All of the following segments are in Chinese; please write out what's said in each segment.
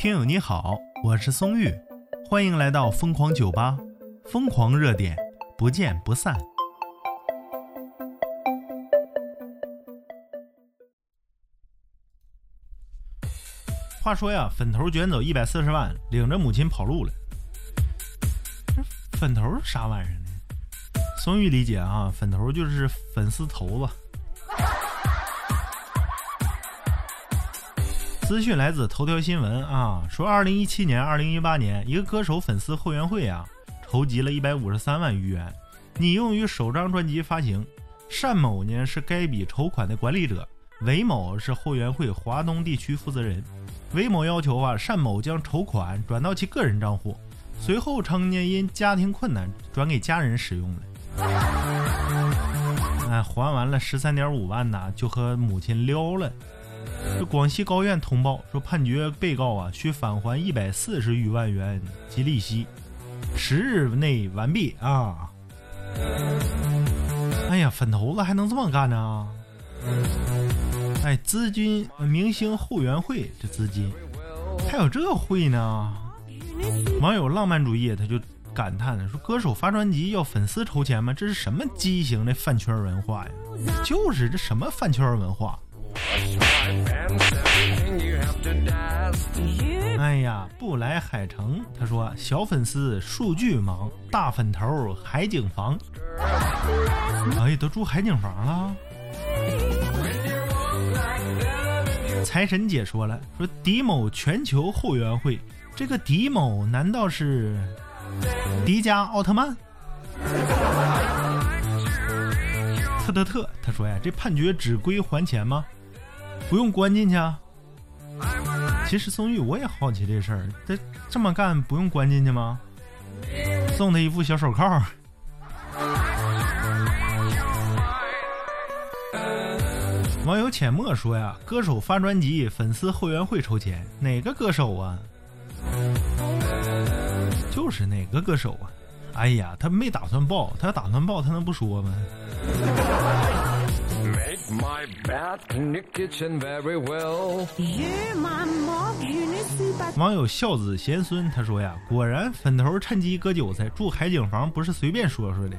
听友你好，我是松玉，欢迎来到疯狂酒吧，疯狂热点，不见不散。话说呀，粉头卷走一百四十万，领着母亲跑路了。这粉头啥玩意儿呢？松玉理解啊，粉头就是粉丝头子。资讯来自头条新闻啊，说二零一七年、二零一八年，一个歌手粉丝后援会啊，筹集了一百五十三万余元，拟用于首张专辑发行。单某呢是该笔筹款的管理者，韦某是后援会华东地区负责人。韦某要求啊，单某将筹款转到其个人账户，随后称呢因家庭困难转给家人使用了。哎，还完了十三点五万呢，就和母亲撩了。这广西高院通报说，判决被告啊需返还一百四十余万元及利息，十日内完毕啊！哎呀，粉头子还能这么干呢？哎，资金明星后援会这资金还有这会呢？网友浪漫主义他就感叹说：“歌手发专辑要粉丝筹钱吗？这是什么畸形的饭圈文化呀？就是这什么饭圈文化？”哎呀，不来海城，他说小粉丝数据忙，大粉头海景房。哎，都住海景房了。财神姐说了，说迪某全球后援会，这个迪某难道是迪迦奥特曼？特特特，他说呀，这判决只归还钱吗？不用关进去啊？其实宋玉我也好奇这事儿，这这么干不用关进去吗？送他一副小手铐。网友浅墨说呀，歌手发专辑，粉丝后援会筹钱，哪个歌手啊？就是哪个歌手啊？哎呀，他没打算报，他要打算报，他能不说吗？网友孝子贤孙他说呀，果然粉头趁机割韭菜，住海景房不是随便说说的。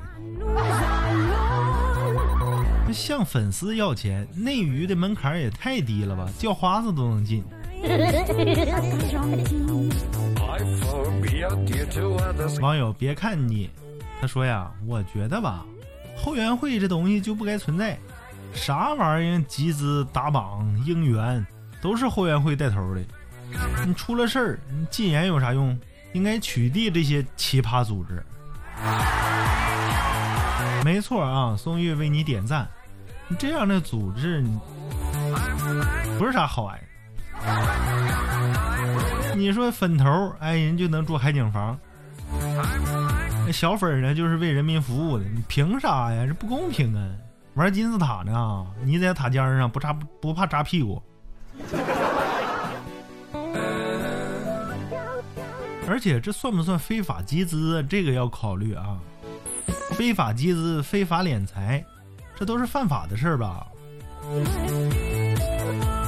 向粉丝要钱，内娱的门槛也太低了吧，叫花子都能进。网友别看你，他说呀，我觉得吧，后援会这东西就不该存在。啥玩意儿集资打榜应援都是后援会带头的，你出了事儿，你禁言有啥用？应该取缔这些奇葩组织。没错啊，宋玉为你点赞。这样的组织不是啥好玩意儿。你说粉头哎，人就能住海景房，那小粉呢就是为人民服务的，你凭啥呀？这不公平啊！玩金字塔呢？你在塔尖上不扎不怕扎屁股？而且这算不算非法集资？这个要考虑啊！非法集资、非法敛财，这都是犯法的事儿吧？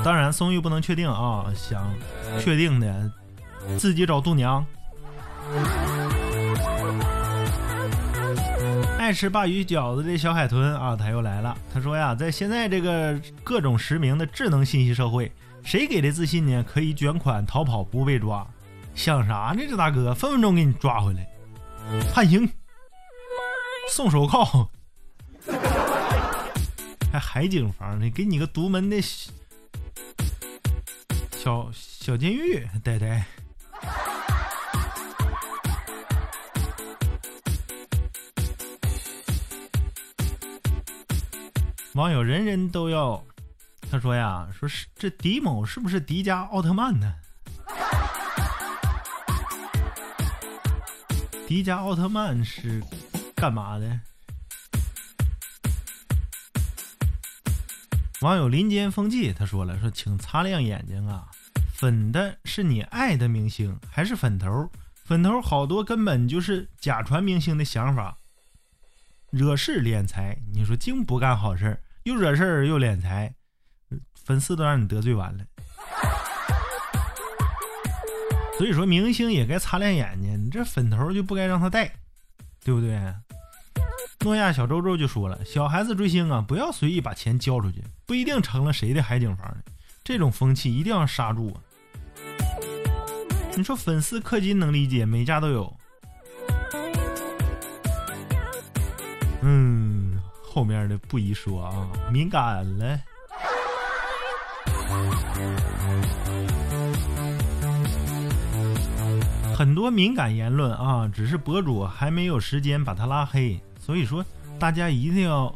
当然，松玉不能确定啊，想确定的自己找度娘。吃鲅鱼饺子的小海豚啊，他又来了。他说呀，在现在这个各种实名的智能信息社会，谁给的自信呢？可以卷款逃跑不被抓？想啥呢？这大哥分分钟给你抓回来，判刑，送手铐，还海景房呢，给你个独门的小小监狱，呆呆。网友人人都要，他说呀，说是这迪某是不是迪迦奥特曼呢？迪迦奥特曼是干嘛的？网友林间风纪他说了，说请擦亮眼睛啊，粉的是你爱的明星还是粉头？粉头好多根本就是假传明星的想法。惹事敛财，你说净不干好事儿又惹事儿又敛财，粉丝都让你得罪完了。所以说，明星也该擦亮眼睛，你这粉头就不该让他带，对不对？诺亚小周周就说了，小孩子追星啊，不要随意把钱交出去，不一定成了谁的海景房这种风气一定要刹住啊！你说粉丝氪金能理解，每家都有。嗯，后面的不宜说啊，敏感了。很多敏感言论啊，只是博主还没有时间把他拉黑，所以说大家一定要，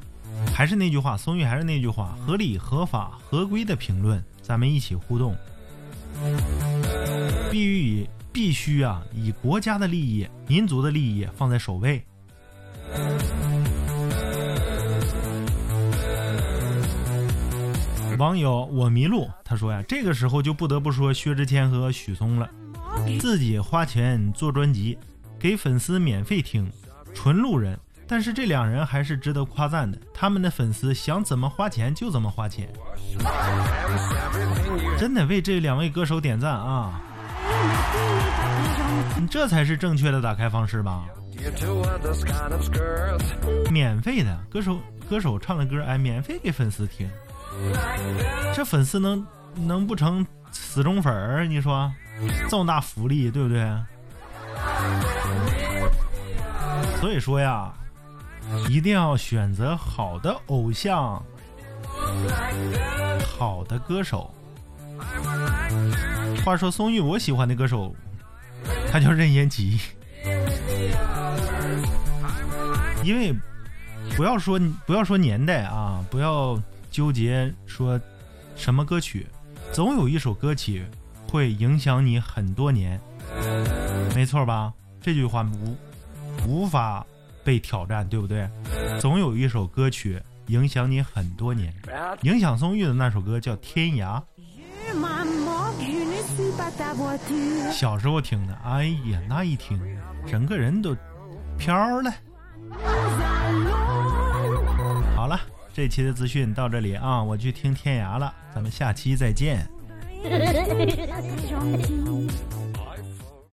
还是那句话，松玉还是那句话，合理、合法、合规的评论，咱们一起互动。必须以必须啊，以国家的利益、民族的利益放在首位。网友我迷路，他说呀，这个时候就不得不说薛之谦和许嵩了。自己花钱做专辑，给粉丝免费听，纯路人。但是这两人还是值得夸赞的，他们的粉丝想怎么花钱就怎么花钱，真的为这两位歌手点赞啊！这才是正确的打开方式吧？免费的歌手，歌手唱的歌，哎，免费给粉丝听，这粉丝能能不成死忠粉儿？你说？这么大福利，对不对？所以说呀，一定要选择好的偶像，好的歌手。话说松玉，我喜欢的歌手，他叫任贤齐。因为不要说不要说年代啊，不要纠结说什么歌曲，总有一首歌曲。会影响你很多年，没错吧？这句话无无法被挑战，对不对？总有一首歌曲影响你很多年，影响宋玉的那首歌叫《天涯》。小时候听的，哎呀，那一听，整个人都飘了。这期的资讯到这里啊，我去听《天涯》了，咱们下期再见。